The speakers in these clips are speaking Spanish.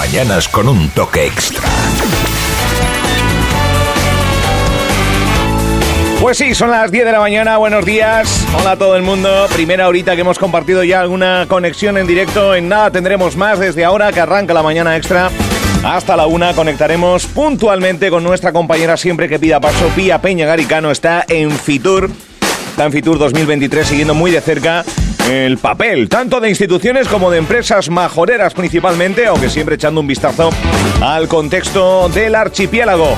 mañanas con un toque extra. Pues sí, son las 10 de la mañana, buenos días, hola a todo el mundo, primera horita que hemos compartido ya alguna conexión en directo, en nada tendremos más desde ahora que arranca la mañana extra. Hasta la una conectaremos puntualmente con nuestra compañera siempre que pida paso, Pía Peña Garicano, está en Fitur, está en Fitur 2023 siguiendo muy de cerca el papel, tanto de instituciones como de empresas majoreras principalmente, aunque siempre echando un vistazo al contexto del archipiélago.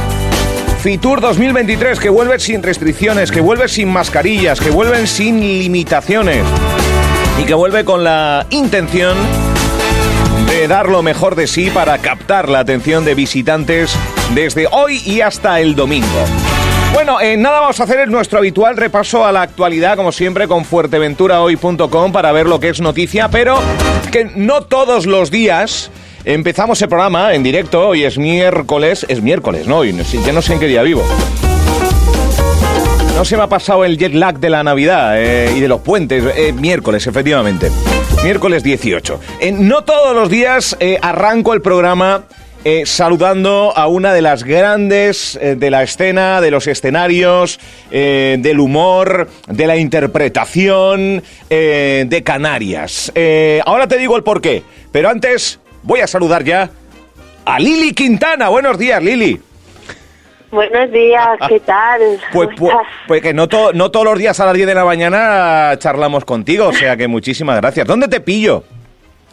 Fitur 2023, que vuelve sin restricciones, que vuelve sin mascarillas, que vuelven sin limitaciones y que vuelve con la intención de dar lo mejor de sí para captar la atención de visitantes desde hoy y hasta el domingo. Bueno, en nada vamos a hacer nuestro habitual repaso a la actualidad, como siempre, con fuerteventurahoy.com para ver lo que es noticia, pero que no todos los días Empezamos el programa en directo, hoy es miércoles, es miércoles, ¿no? Y ya no sé en qué día vivo. No se me ha pasado el jet lag de la Navidad eh, y de los puentes. Eh, miércoles, efectivamente. Miércoles 18. no todos los días eh, arranco el programa saludando a una de las grandes de la escena, de los escenarios, del humor, de la interpretación de Canarias. ahora te digo el porqué, pero antes voy a saludar ya a Lili Quintana. Buenos días, Lili. Buenos días, ¿qué tal? Pues, pues, pues, que no, no todos los días a las 10 de la mañana charlamos contigo, o sea que muchísimas gracias. ¿Dónde te pillo?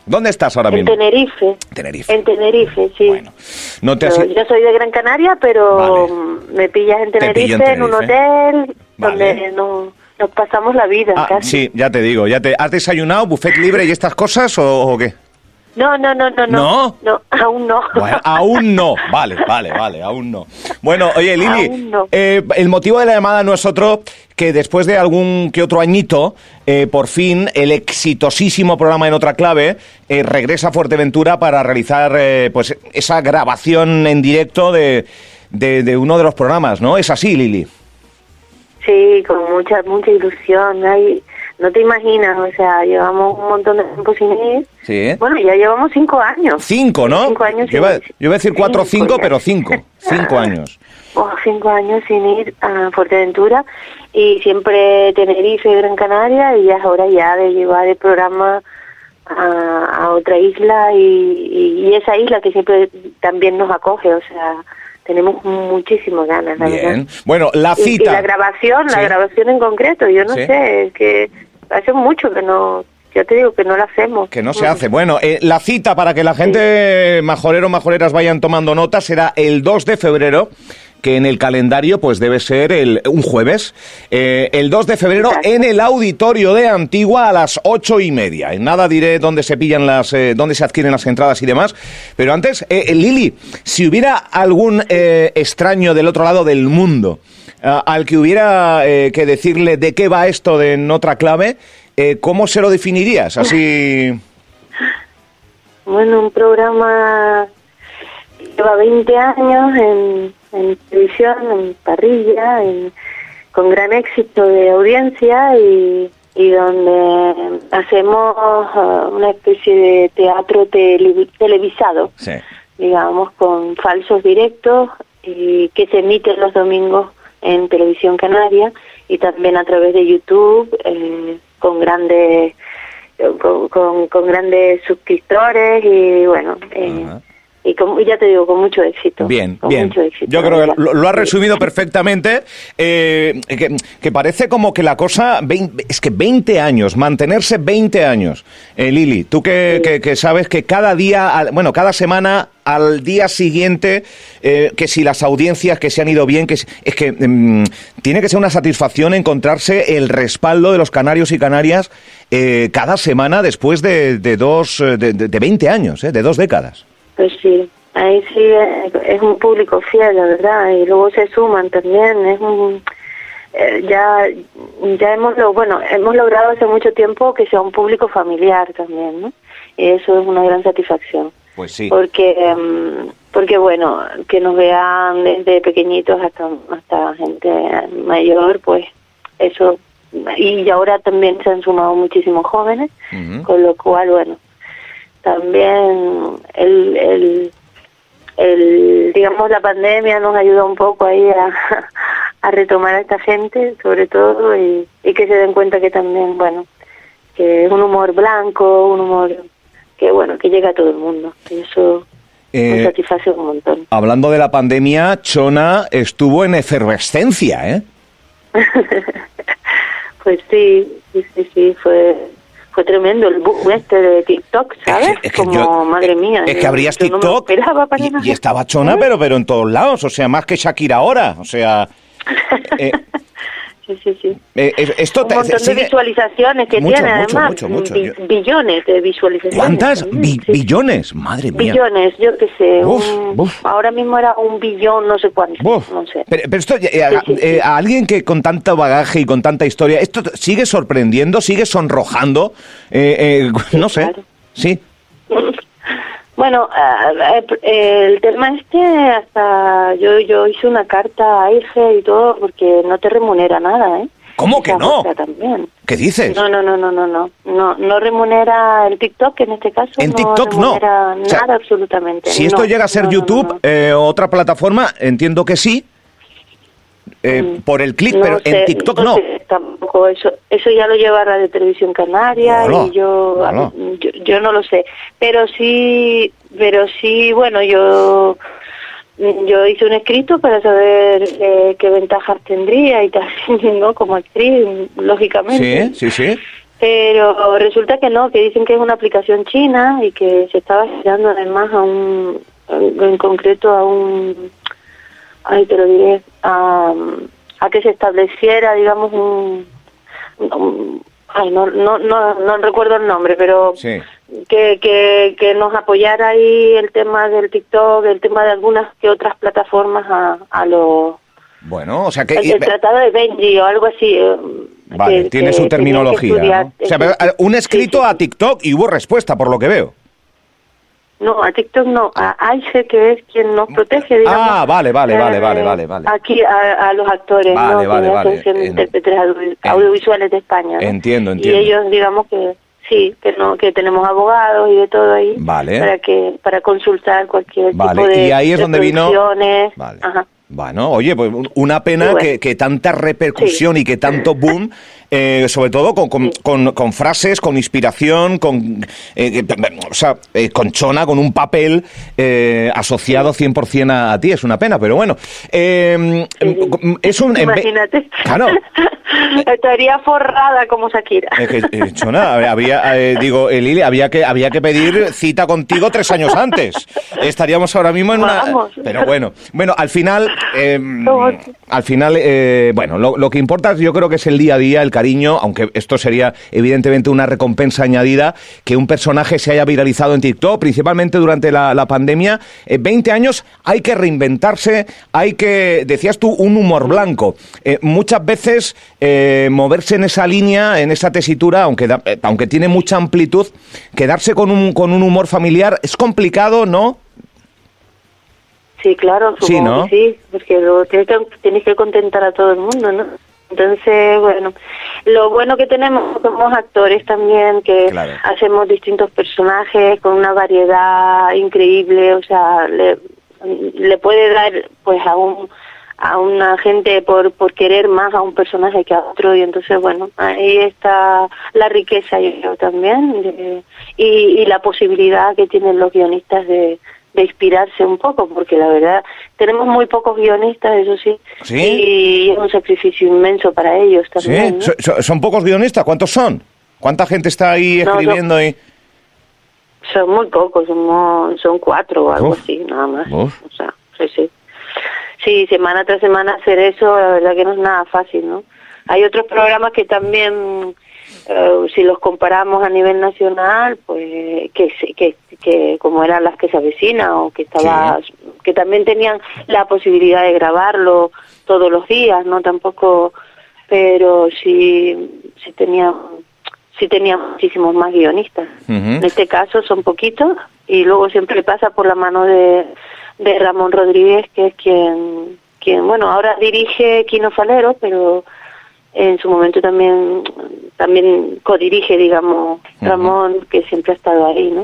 ¿Dónde estás ahora mismo? En Tenerife. Tenerife. En Tenerife, sí. Bueno, no te Yo soy de Gran Canaria, pero me pillas en Tenerife, en, un hotel donde no, nos pasamos la vida. Ah, casi. Sí, ya te digo. Ya te, ¿Has desayunado, buffet libre y estas cosas o qué? No, no, no, no, no. ¿No? aún no. aún no. Vale, vale, vale, aún no. Bueno, oye, Lili, eh, el motivo de la llamada no es otro que después de algún que otro añito, eh, por fin el exitosísimo programa en otra clave eh, regresa a Fuerteventura para realizar pues esa grabación en directo de, de, uno de los programas, ¿no? Es así, Lili. Sí, con mucha, mucha ilusión. Hay no te imaginas, o sea, llevamos un montón de tiempo sin ir. Sí. Bueno, ya llevamos cinco años. Cinco, ¿no? Cinco años yo, sin yo iba a decir cuatro o cinco, pero cinco. Cinco años. Oh, cinco años sin ir a Fuerteventura y siempre Tenerife y Gran Canaria y ya es hora ya de llevar el programa a, otra isla y, y, esa isla que siempre también nos acoge, o sea, tenemos muchísimas ganas, la Bien. Bueno, la cita. Y, la grabación, la grabación en concreto, yo no sé, es que hace mucho que no, yo te digo que no la hacemos. Que no se hace. Bueno, eh, la cita para que la gente, majorero, majoreras, vayan tomando nota será el 2 de febrero que en el calendario pues debe ser el, un jueves, eh, el 2 de febrero en el auditorio de Antigua a las ocho y media. En nada diré dónde se pillan las, eh, dónde se adquieren las entradas y demás, pero antes, Lili, si hubiera algún extraño del otro lado del mundo al que hubiera que decirle de qué va esto de en otra clave, eh, ¿cómo se lo definirías? Así. Bueno, un programa lleva 20 años en, televisión, en parrilla, con gran éxito de audiencia y, donde hacemos uh, una especie de teatro televisado, digamos, con falsos directos y que se emite los domingos en televisión canaria y también a través de YouTube. Eh, con grandes con, con, grandes suscriptores y bueno eh, y ya te digo, con mucho éxito. Bien, bien. Yo creo que lo, ha resumido perfectamente, eh, que, parece como que la cosa, es que 20 años, mantenerse 20 años. Eh, Lili, tú que, que, sabes que cada día, bueno, cada semana al día siguiente, eh, que si las audiencias que se han ido bien, que es, que mm, tiene que ser una satisfacción encontrarse el respaldo de los canarios y canarias cada semana después de, de dos, de, de 20 años, de dos décadas. Pues sí, ahí sí eh, es un público fiel, la verdad, y luego se suman también, es un... Eh, ya ya hemos lo, bueno hemos logrado hace mucho tiempo que sea un público familiar también no y eso es una gran satisfacción. Pues sí. Porque em, porque bueno que nos vean desde pequeñitos hasta hasta gente mayor pues eso y ahora también se han sumado muchísimos jóvenes con lo cual bueno también el, digamos, la pandemia nos ayuda un poco ahí a, a retomar a esta gente, sobre todo, y, y que se den cuenta que también, bueno, que es un humor blanco, un humor que, bueno, que llega a todo el mundo. Y eso Eh, me satisface un montón. Hablando de la pandemia, Chona estuvo en efervescencia, ¿eh? Pues sí, sí, sí, sí, fue fue tremendo el boom este de TikTok, ¿sabes? Es que- es que Como, yo- madre mía. Es que abrías yo TikTok y, y estaba Chona, pero, pero en todos lados, o sea, más que Shakira ahora, o sea... eh, Sí, sí, sí. eh, eh, esto Un montón de sigue- visualizaciones que Mucho, tiene, mucho, además. mucho, mucho. bi- billones de visualizaciones. ¿Cuántas? también, Bi- sí. billones, madre mía. Billones, yo qué sé. Uf, un- uf. Ahora mismo era un billón, no sé cuánto. No sé. Pero, pero esto, eh, a, Sí, sí, eh, sí. a alguien que con tanto bagaje y con tanta historia, ¿esto sigue sorprendiendo, sigue sonrojando? Eh, no sé. claro. Sí. Bueno, el tema este, hasta yo yo hice una carta a IGE y todo, porque no te remunera nada, ¿eh? ¿Cómo que no? también. ¿Qué dices? No, no, no, no, no, no, no, no remunera el TikTok en este caso. En TikTok no. remunera O sea, nada absolutamente. Si esto No, llega a ser no, no, YouTube, no, no. eh, otra plataforma, entiendo que sí. Eh, Mm. por el clic, No pero en TikTok no. sé tampoco eso, eso ya lo lleva Radio Televisión Canaria y yo, hola. yo, yo no lo sé, pero sí, pero sí, bueno, yo yo hice un escrito para saber eh, qué ventajas tendría y tal, ¿no? Como actriz, lógicamente. Sí, sí, sí. Pero resulta que no, que dicen que es una aplicación china y que se estaba girando además a un, en concreto a un, ay te lo diré, a, a que se estableciera, digamos, un, un- ay no, no, no, no recuerdo el nombre, pero Sí. que, que, que nos apoyara ahí el tema del TikTok, el tema de algunas que otras plataformas a, a los Bueno, o sea que... el, el tratado de Benji o algo así. eh, Vale, que- tiene su terminología. estudiar. ¿no? O sea, pero, un escrito Sí, sí, a TikTok y hubo respuesta, por lo que veo. No, a TikTok no, a AIGE, que es quien nos protege, digamos. Ah, vale, vale, vale, eh, vale, vale, vale. Aquí a, a los actores, Vale, ¿no? vale, Que vale. En- Intérpretes Audio- Audiovisuales de España. ¿no? Entiendo, entiendo. Y ellos, digamos que sí, que no, que tenemos abogados y de todo ahí. Vale. Para que, para consultar cualquier Vale, tipo de y ahí es de donde vino-. Vale. Ajá. Bueno, oye, pues un- una pena bueno. que, que tanta repercusión y que tanto boom, eh, sobre todo con, con, con- con frases, con inspiración, con, eh, que- o sea, eh, con chona, con un papel eh, asociado 100% a, a ti. Es una pena, pero bueno. Eh, es un... en Imagínate. Claro. Estaría forrada como Shakira. Es que, eh, Chona, habría, eh, digo, eh, Lili, había que, había que pedir cita contigo tres años antes. Estaríamos ahora mismo en una... Pero bueno, bueno, al final, eh, ¿Cómo? al final, eh, bueno, lo, lo que importa yo creo que es el día a día, el cariño, aunque esto sería evidentemente una recompensa añadida, que un personaje se haya viralizado en TikTok, principalmente durante la, la pandemia. Eh, 20 años, hay que reinventarse, hay que, decías tú, un humor blanco. Eh, muchas veces eh, moverse en esa línea, en esa tesitura, aunque, da- eh, aunque tiene mucha amplitud, quedarse con un, con un humor familiar es complicado, ¿no? Sí, claro, Sí, supongo ¿no? que sí, porque tienes que, tienes que contentar a todo el mundo, ¿no? Entonces, bueno, lo bueno que tenemos somos actores también, que Claro. hacemos distintos personajes con una variedad increíble, o sea, le, le puede dar pues a un a una gente por, por querer más a un personaje que a otro y entonces bueno ahí está la riqueza yo creo también de- y, y la posibilidad que tienen los guionistas de, de inspirarse un poco porque la verdad tenemos muy pocos guionistas eso sí, ¿Sí? y es un sacrificio inmenso para ellos Sí, también son pocos guionistas, ¿cuántos son? ¿Cuánta gente está ahí No, escribiendo? y... son muy pocos somos son cuatro o algo Uf. así nada más Uf. o sea sí sí sí semana tras semana hacer eso la verdad que no es nada fácil no hay otros programas que también eh, si los comparamos a nivel nacional pues que que que como eran las que se avecinan o que estaba que también tenían la posibilidad de grabarlo todos los días no tampoco pero sí sí tenían sí tenían muchísimos más guionistas. En este caso son poquitos y luego siempre pasa por la mano de, de Ramón Rodríguez, que es quien, quien, bueno, ahora dirige Quino Falero, pero en su momento también también codirige, digamos, Ramón, que siempre ha estado ahí, ¿no?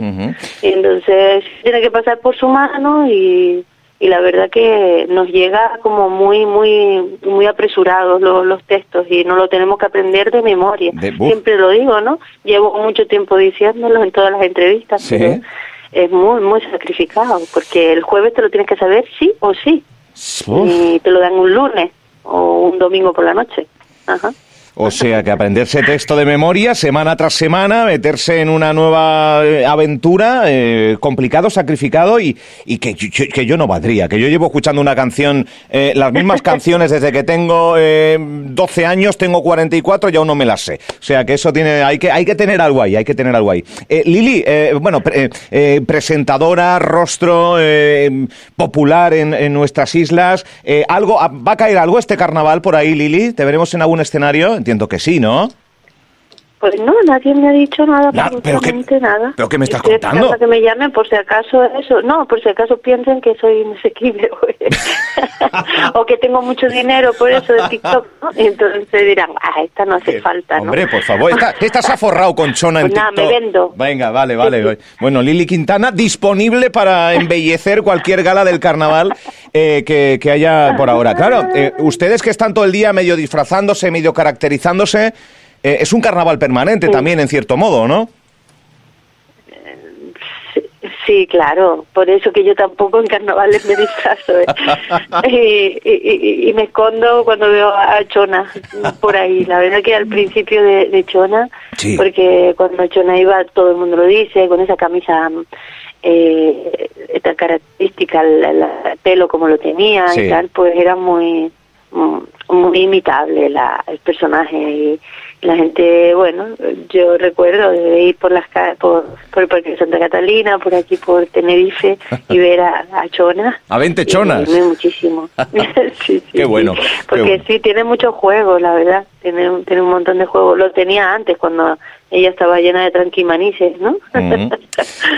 Y entonces tiene que pasar por su mano y, y la verdad que nos llega como muy muy muy apresurados los, los textos y no lo tenemos que aprender de memoria. Siempre lo digo, ¿no? Llevo mucho tiempo diciéndolo en todas las entrevistas. Pero es muy muy sacrificado porque el jueves te lo tienes que saber sí o sí y te lo dan un lunes o un domingo por la noche. Ajá. O sea, que aprenderse texto de memoria semana tras semana, meterse en una nueva eh, aventura, eh, complicado, sacrificado y, y que, que, yo no valdría. Que yo llevo escuchando una canción, eh, las mismas canciones desde que tengo 12 años, tengo 44 y aún no me las sé. O sea, que eso tiene, hay que, hay que tener algo ahí, hay que tener algo ahí. Lili, bueno, presentadora, rostro popular en, en, nuestras islas. algo, ¿Va a caer algo este carnaval por ahí, Lili? ¿Te veremos en algún escenario? Entiendo que sí, ¿no? Pues no, nadie me ha dicho nada, absolutamente nada. ¿Pero qué me estás contando? que me llamen por si acaso eso. No, por si acaso piensen que soy inasequible o que tengo mucho dinero por eso de TikTok. ¿no? Y entonces dirán, ah, esta no hace falta, ¿no? Hombre, por favor, esta, esta se ha forrado con Chona en pues nada, me vendo. Venga, vale, vale. Bueno, Lili Quintana disponible para embellecer cualquier gala del carnaval eh, que, que, haya por ahora. Claro, eh, ustedes que están todo el día medio disfrazándose, medio caracterizándose... Eh, es un carnaval permanente también, en cierto modo, ¿no? Sí, claro, por eso que yo tampoco en carnavales me disfrazo ¿eh? y, me escondo cuando veo a Chona por ahí. La verdad que al principio de, Chona, porque cuando Chona iba, todo el mundo lo dice, con esa camisa eh, esta característica, el, pelo como lo tenía y tal, pues era muy muy imitable la, el personaje y la gente, bueno, yo recuerdo de ir por las por, por el Parque de Santa Catalina, por aquí por Tenerife y ver a, Chona. A 20 chonas. muchísimo. sí, sí, qué bueno. Porque sí, tiene muchos juegos, la verdad. Tiene, tiene un montón de juegos. Lo tenía antes cuando ella estaba llena de tranquimanices, ¿no?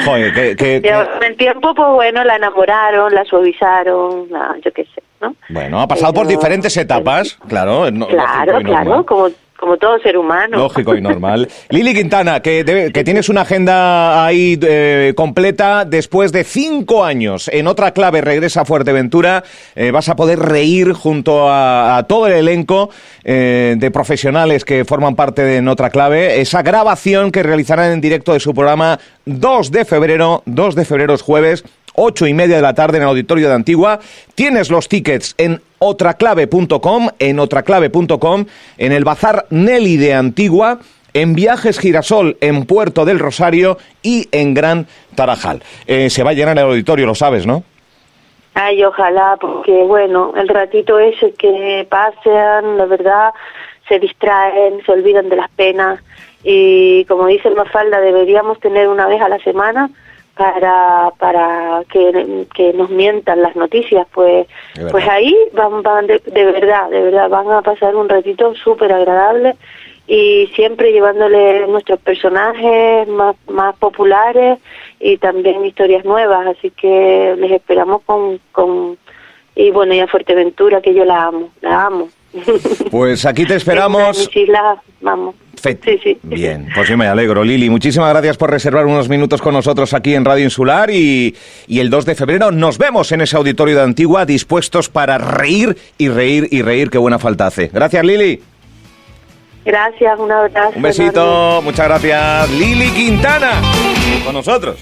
Joder, que, el tiempo, pues bueno, la enamoraron, la suavizaron, yo qué sé, ¿no? Bueno, ha pasado por diferentes etapas, claro. claro, claro, como como todo ser humano. Lógico y normal. Lili Quintana, que, que tienes una agenda ahí eh, completa, después de cinco años en otra clave regresa a Fuerteventura, eh, vas a poder reír junto a, todo el elenco eh, de profesionales que forman parte de En otra clave, esa grabación que realizarán en directo de su programa 2 de febrero, 2 de febrero es jueves, ocho y media de la tarde en el auditorio de Antigua. Tienes los tickets en otraclave.com, en otraclave.com, en el Bazar Nelly de Antigua, en Viajes Girasol en Puerto del Rosario y en Gran Tarajal. Eh, se va a llenar el auditorio, lo sabes, ¿no? Ay, ojalá, porque bueno, el ratito ese que pasean, la verdad, se distraen, se olvidan de las penas y como dice el Mafalda, deberíamos tener una vez a la semana para para que, que, nos mientan las noticias pues pues ahí van, van de, verdad de verdad van a pasar un ratito súper agradable y siempre llevándole nuestros personajes más más populares y también historias nuevas así que les esperamos con con y bueno y a Fuerteventura que yo la amo la amo. Pues aquí te esperamos. vamos Sí, sí. Bien, pues yo me alegro. Lili, muchísimas gracias por reservar unos minutos con nosotros aquí en Radio Insular y, y el 2 de febrero nos vemos en ese auditorio de Antigua dispuestos para reír y reír y reír. Qué buena falta hace. Gracias, Lili. Gracias, un abrazo. Un besito, muchas gracias. Lili Quintana, con nosotros.